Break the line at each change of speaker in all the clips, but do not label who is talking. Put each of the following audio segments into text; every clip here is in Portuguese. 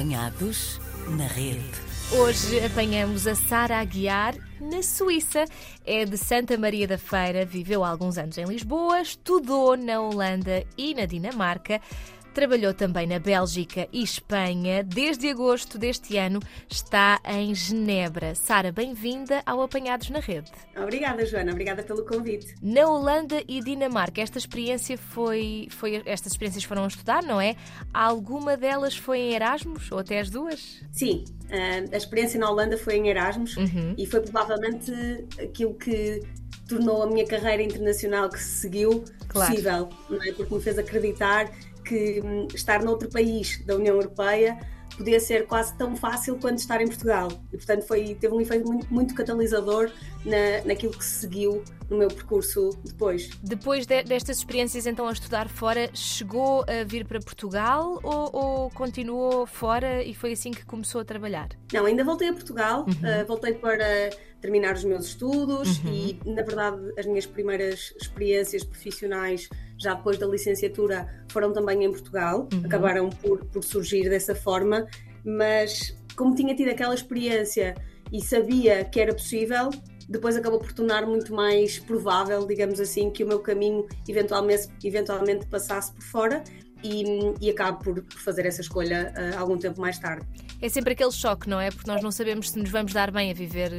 Apanhados na rede.
Hoje apanhamos a Sara Aguiar na Suíça. É de Santa Maria da Feira, viveu há alguns anos em Lisboa, estudou na Holanda e na Dinamarca. Trabalhou também na Bélgica e Espanha. Desde agosto deste ano está em Genebra. Sara, bem-vinda ao Apanhados na Rede.
Obrigada, Joana. Obrigada pelo convite.
Na Holanda e Dinamarca, esta experiência foi, foi estas experiências foram a estudar, não é? Alguma delas foi em Erasmus ou até as duas?
Sim, eh, a experiência na Holanda foi em Erasmus uhum. e foi provavelmente aquilo que tornou a minha carreira internacional que se seguiu claro. possível, não é? Porque me fez acreditar que hum, estar noutro país da União Europeia podia ser quase tão fácil quanto estar em Portugal. E, portanto, foi, teve um efeito muito, muito catalisador na, naquilo que se seguiu no meu percurso depois.
Depois de, destas experiências, então, a estudar fora, chegou a vir para Portugal ou, ou, continuou fora e foi assim que começou a trabalhar?
Não, ainda voltei a Portugal, uhum. uh, voltei para terminar os meus estudos uhum. e, na verdade, as minhas primeiras experiências profissionais já depois da licenciatura, foram também em Portugal, uhum. acabaram por, por surgir dessa forma, mas como tinha tido aquela experiência e sabia que era possível, depois acabou por tornar muito mais provável, digamos assim, que o meu caminho eventualmente, eventualmente passasse por fora e, e acabo por, por fazer essa escolha uh, algum tempo mais tarde.
É sempre aquele choque, não é? Porque nós não sabemos se nos vamos dar bem a viver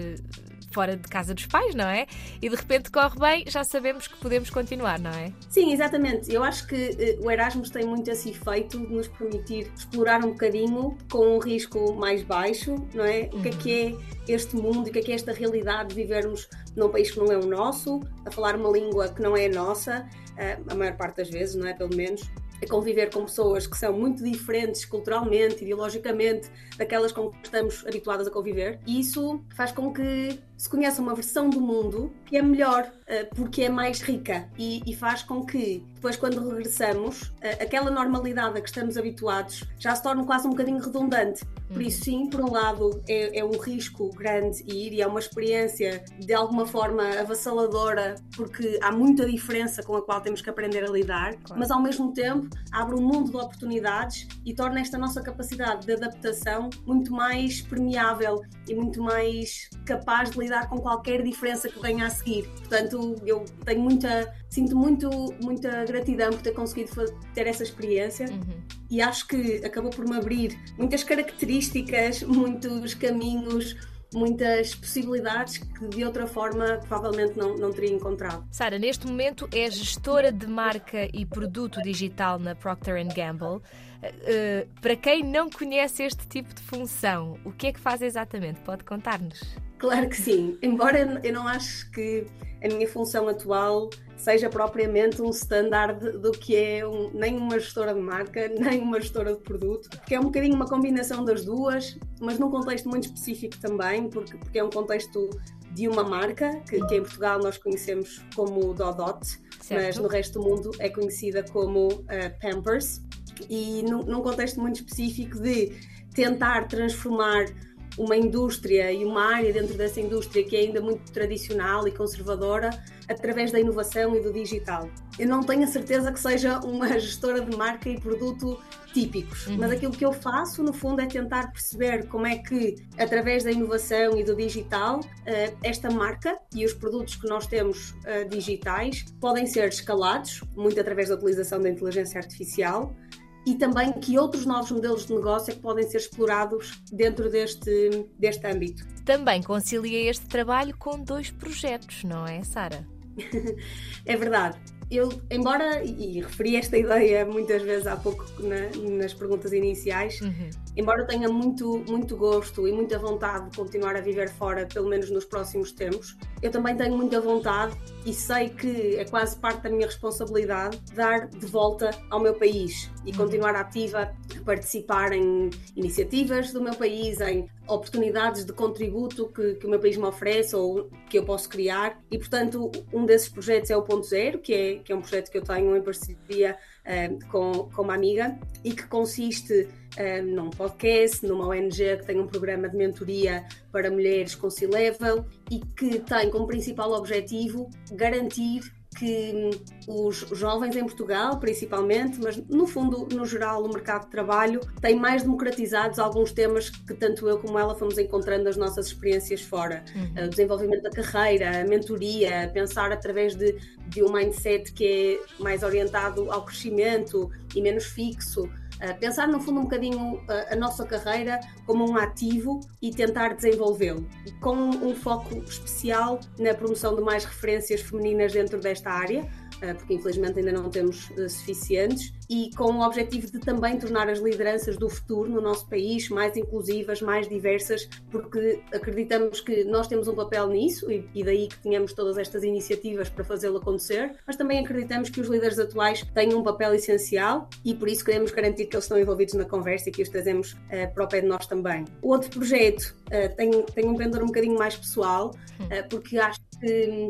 fora de casa dos pais, não é? E de repente corre bem, já sabemos que podemos continuar, não é?
Sim, exatamente. Eu acho que uh, o Erasmus tem muito esse efeito de nos permitir explorar um bocadinho com um risco mais baixo, não é? O que é que é este mundo, o que é que é esta realidade de vivermos num país que não é o nosso, a falar uma língua que não é a nossa, uh, a maior parte das vezes, não é? Pelo menos a conviver com pessoas que são muito diferentes culturalmente, ideologicamente, daquelas com que estamos habituadas a conviver. E isso faz com que se conheça uma versão do mundo que é melhor, eh, porque é mais rica e, e faz com que depois, quando regressamos, eh, aquela normalidade a que estamos habituados já se torne quase um bocadinho redundante. Por isso, sim, por um lado, é, é um risco grande ir e é uma experiência de alguma forma avassaladora, porque há muita diferença com a qual temos que aprender a lidar, claro. mas ao mesmo tempo abre um mundo de oportunidades e torna esta nossa capacidade de adaptação muito mais permeável e muito mais capaz de lidar lidar com qualquer diferença que venha a seguir. Portanto, eu tenho muita, sinto muito, muita gratidão por ter conseguido ter essa experiência uhum. e acho que acabou por me abrir muitas características, muitos caminhos muitas possibilidades que de outra forma provavelmente não, não teria encontrado.
Sara, neste momento é gestora de marca e produto digital na Procter Gamble. Uh, para quem não conhece este tipo de função, o que é que faz exatamente? Pode contar-nos?
Claro que sim, embora eu não acho que a minha função atual seja propriamente um standard do que é um, nem uma gestora de marca, nem uma gestora de produto, porque é um bocadinho uma combinação das duas, mas num contexto muito específico também, porque, porque é um contexto de uma marca, que, que em Portugal nós conhecemos como Dodot, certo. mas no resto do mundo é conhecida como uh, Pampers, e num, num contexto muito específico de tentar transformar uma indústria e uma área dentro dessa indústria que é ainda muito tradicional e conservadora através da inovação e do digital. Eu não tenho a certeza que seja uma gestora de marca e produto típicos, uhum. mas aquilo que eu faço no fundo é tentar perceber como é que através da inovação e do digital eh, esta marca e os produtos que nós temos eh, digitais podem ser escalados, muito através da utilização da inteligência artificial e também que outros novos modelos de negócio é que podem ser explorados dentro deste, deste âmbito.
Também concilia este trabalho com dois projetos, não é, Sara?
É verdade eu, embora, e, referi esta ideia muitas vezes há pouco na, nas perguntas iniciais, uhum. Embora tenha muito, muito gosto e muita vontade de continuar a viver fora, pelo menos nos próximos tempos, eu também tenho muita vontade e sei que é quase parte da minha responsabilidade dar de volta ao meu país e uhum. continuar ativa a participar em iniciativas do meu país, em oportunidades de contributo que, que o meu país me oferece ou que eu posso criar. E, portanto, um desses projetos é o Ponto Zero, que é, que é um projeto que eu tenho em parceria uh, com, com uma amiga e que consiste uh, num podcast, numa ONG que tem um programa de mentoria para mulheres com C-Level e que tem como principal objetivo garantir que os jovens em Portugal, principalmente, mas no fundo, no geral, o mercado de trabalho tem mais democratizados alguns temas que tanto eu como ela fomos encontrando nas nossas experiências fora. Uhum. O desenvolvimento da carreira, a mentoria, pensar através de, de um mindset que é mais orientado ao crescimento e menos fixo. Pensar no fundo um bocadinho a nossa carreira como um ativo e tentar desenvolvê-lo, com um foco especial na promoção de mais referências femininas dentro desta área, uh, porque infelizmente ainda não temos suficientes, e com o objetivo de também tornar as lideranças do futuro no nosso país mais inclusivas, mais diversas, porque acreditamos que nós temos um papel nisso e, e daí que tenhamos todas estas iniciativas para fazê-lo acontecer, mas também acreditamos que os líderes atuais têm um papel essencial e por isso queremos garantir que eles estão envolvidos na conversa e que os trazemos uh, para o pé de nós também. O outro projeto uh, tem, tem um pendor um bocadinho mais pessoal, uh, porque acho que,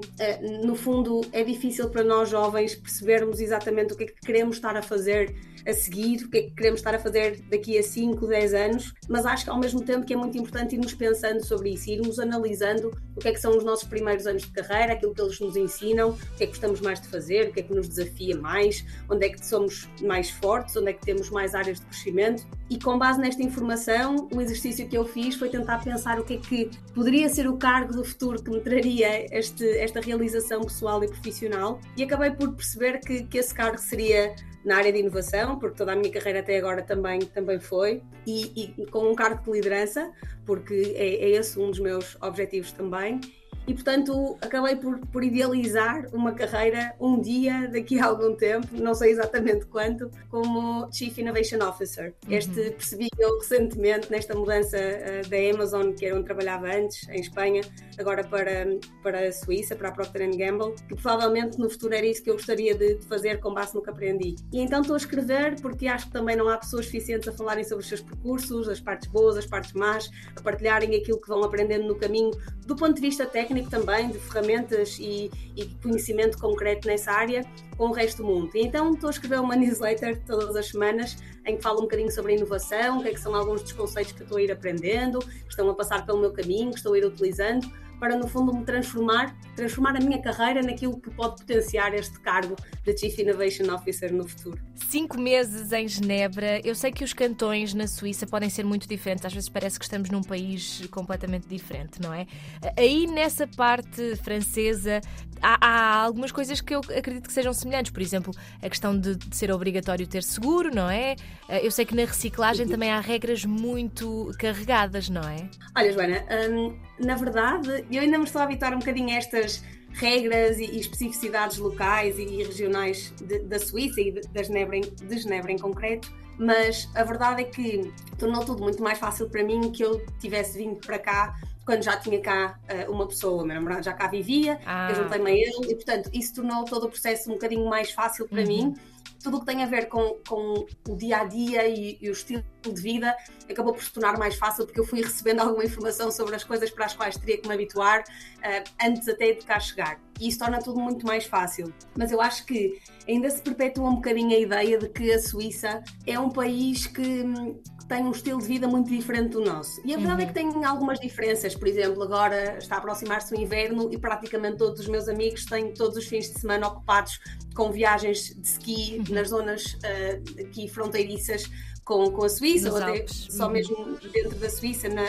no fundo, é difícil para nós jovens percebermos exatamente o que é que queremos estar a fazer fazer a seguir, o que é que queremos estar a fazer daqui a 5, 10 anos, mas acho que ao mesmo tempo que é muito importante irmos pensando sobre isso, irmos analisando o que é que são os nossos primeiros anos de carreira, aquilo que eles nos ensinam, o que é que gostamos mais de fazer, o que é que nos desafia mais, onde é que somos mais fortes, onde é que temos mais áreas de crescimento. E com base nesta informação, o exercício que eu fiz foi tentar pensar o que é que poderia ser o cargo do futuro que me traria este, esta realização pessoal e profissional, e acabei por perceber que, que esse cargo seria na área de inovação, porque toda a minha carreira até agora também, também foi, e, e com um cargo de liderança, porque é, é esse um dos meus objetivos também e portanto acabei por, por, idealizar uma carreira um dia daqui a algum tempo, não sei exatamente quanto, como Chief Innovation Officer. Uhum. Este percebi eu recentemente nesta mudança uh, da Amazon, que era onde trabalhava antes, em Espanha, agora para, para a Suíça, para a Procter Gamble, que provavelmente no futuro era isso que eu gostaria de, de fazer com base no que aprendi. E então estou a escrever porque acho que também não há pessoas suficientes a falarem sobre os seus percursos, as partes boas, as partes más, a partilharem aquilo que vão aprendendo no caminho do ponto de vista técnico técnico também, de ferramentas e, e, conhecimento concreto nessa área com o resto do mundo. E então estou a escrever uma newsletter todas as semanas em que falo um bocadinho sobre inovação, o que, é que são alguns dos conceitos que estou a ir aprendendo, que estão a passar pelo meu caminho, que estou a ir utilizando para, no fundo, me transformar, transformar a minha carreira naquilo que pode potenciar este cargo de Chief Innovation Officer no futuro.
Cinco meses em Genebra. Eu sei que os cantões na Suíça podem ser muito diferentes. Às vezes parece que estamos num país completamente diferente, não é? Aí, nessa parte francesa, há, há algumas coisas que eu acredito que sejam semelhantes. Por exemplo, a questão de, de ser obrigatório ter seguro, não é? Eu sei que na reciclagem também há regras muito carregadas, não é?
Olha, Joana, hum, na verdade, eu ainda me estou a habituar um bocadinho a estas regras e, especificidades locais e, regionais de, da Suíça e de, de, Genebra em, de Genebra em concreto, mas a verdade é que tornou tudo muito mais fácil para mim que eu tivesse vindo para cá quando já tinha cá uh, uma pessoa, o meu namorado já cá vivia, ah. eu juntei-me a ele e, portanto, isso tornou todo o processo um bocadinho mais fácil para uhum. mim tudo o que tem a ver com, com o dia a dia e, e, o estilo de vida acabou por se tornar mais fácil porque eu fui recebendo alguma informação sobre as coisas para as quais teria que me habituar uh, antes até de cá chegar. E isso torna tudo muito mais fácil. Mas eu acho que ainda se perpetua um bocadinho a ideia de que a Suíça é um país que, tem um estilo de vida muito diferente do nosso. E a verdade uhum. é que uhum. tem algumas diferenças. Por exemplo, agora está a aproximar-se o inverno e praticamente todos os meus amigos têm todos os fins de semana ocupados com viagens de ski uhum. nas zonas uh, aqui fronteiriças com, com a Suíça, Nos ou até só uhum. mesmo dentro da Suíça, na,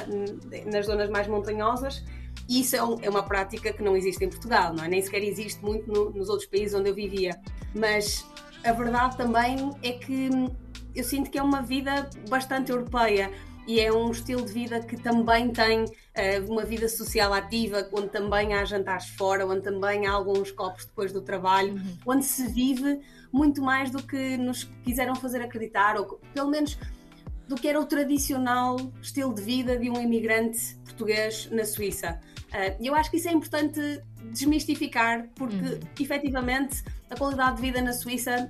nas zonas mais montanhosas. E isso é, um, é, uma prática que não existe em Portugal, não é? Nem sequer existe muito no, nos outros países onde eu vivia. Mas a verdade também é que eu sinto que é uma vida bastante europeia e é um estilo de vida que também tem uh, uma vida social ativa, onde também há jantares fora, onde também há alguns copos depois do trabalho, uhum. onde se vive muito mais do que nos quiseram fazer acreditar, ou pelo menos do que era o tradicional estilo de vida de um imigrante português na Suíça. Uh, eu acho que isso é importante desmistificar, porque uhum. efetivamente a qualidade de vida na Suíça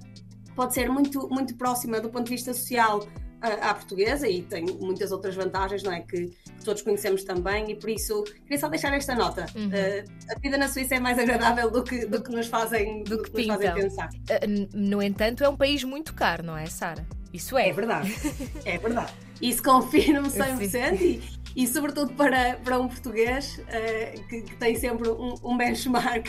pode ser muito, muito próxima do ponto de vista social à, portuguesa e tem muitas outras vantagens, não é? Que, que, todos conhecemos também e por isso queria só deixar esta nota. Uhum. Uh, a vida na Suíça é mais agradável do que, do que nos fazem, do, do que, que nos fazem pensar. Uh,
no entanto, é um país muito caro, não é, Sara? Isso é.
É verdade. é verdade. Isso confirmo 100% e, e sobretudo para, para um português uh, que, que, tem sempre um, um, benchmark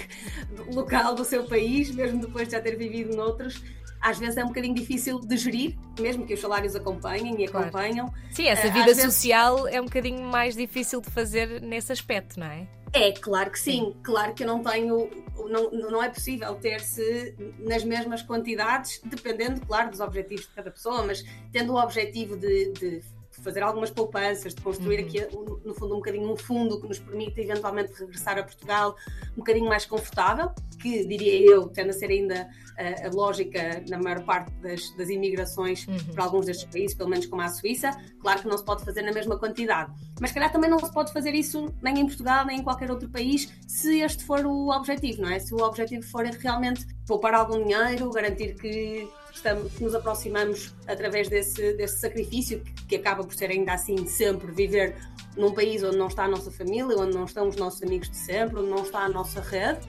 local do seu país, mesmo depois de já ter vivido noutros, às vezes é um bocadinho difícil de gerir, mesmo que os salários acompanhem e claro. acompanham.
Sim, essa vida uh, social vezes... é um bocadinho mais difícil de fazer nesse aspecto, não é?
É, claro que sim. sim. Claro que eu não tenho, não, não é possível ter-se nas mesmas quantidades, dependendo, claro, dos objetivos de cada pessoa, mas tendo o objetivo de, de fazer algumas poupanças, de construir uhum. aqui, no fundo, um bocadinho um fundo que nos permita eventualmente regressar a Portugal um bocadinho mais confortável, que diria eu, tendo a ser ainda a, a lógica na maior parte das, das imigrações uhum. para alguns destes países, pelo menos como a Suíça, claro que não se pode fazer na mesma quantidade. Mas, calhar, também não se pode fazer isso nem em Portugal, nem em qualquer outro país, se este for o objetivo, não é? Se o objetivo for realmente poupar algum dinheiro, garantir que estamos, nos aproximamos através desse, desse sacrifício, que, que acaba por ser ainda assim sempre viver num país onde não está a nossa família, onde não estão os nossos amigos de sempre, onde não está a nossa rede,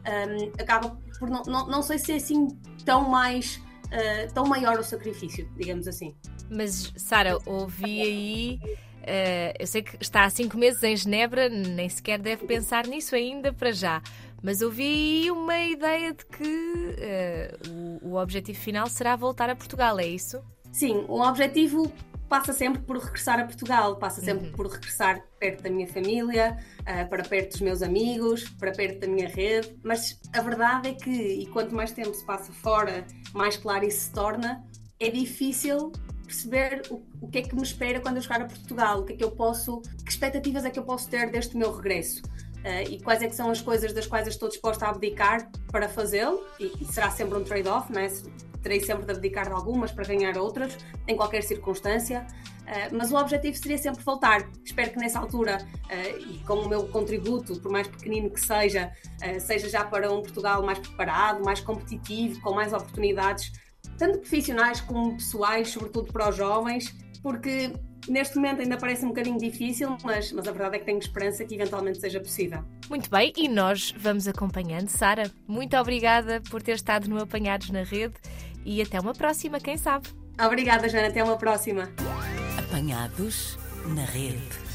um, acaba por não, não, não sei se é assim tão mais uh, tão maior o sacrifício, digamos assim.
Mas Sara, ouvi aí Uh, eu sei que está há cinco meses em Genebra, nem sequer deve pensar nisso ainda para já. Mas ouvi uma ideia de que uh, o, o objetivo final será voltar a Portugal, é isso?
Sim, o objetivo passa sempre por regressar a Portugal, passa sempre uhum. por regressar perto da minha família, uh, para perto dos meus amigos, para perto da minha rede. Mas a verdade é que, e quanto mais tempo se passa fora, mais claro isso se torna, é difícil perceber o, o que é que me espera quando eu chegar a Portugal, o que é que eu posso, que expectativas é que eu posso ter deste meu regresso. Uh, e quais é que são as coisas das quais eu estou disposta a abdicar para fazê-lo, e, e, será sempre um trade-off, não é? terei sempre de abdicar de algumas para ganhar outras, em qualquer circunstância, uh, mas o objetivo seria sempre voltar. Espero que nessa altura, uh, e com o meu contributo, por mais pequenino que seja, seja já para um Portugal mais preparado, mais competitivo, com mais oportunidades, tanto profissionais como pessoais, sobretudo para os jovens, porque Neste momento ainda parece um bocadinho difícil, mas, mas a verdade é que tenho esperança que eventualmente seja possível.
Muito bem, e nós vamos acompanhando. Sara, muito obrigada por ter estado no Apanhados na Rede e até uma próxima, quem sabe.
Obrigada, Jana, até uma próxima.
Apanhados na Rede.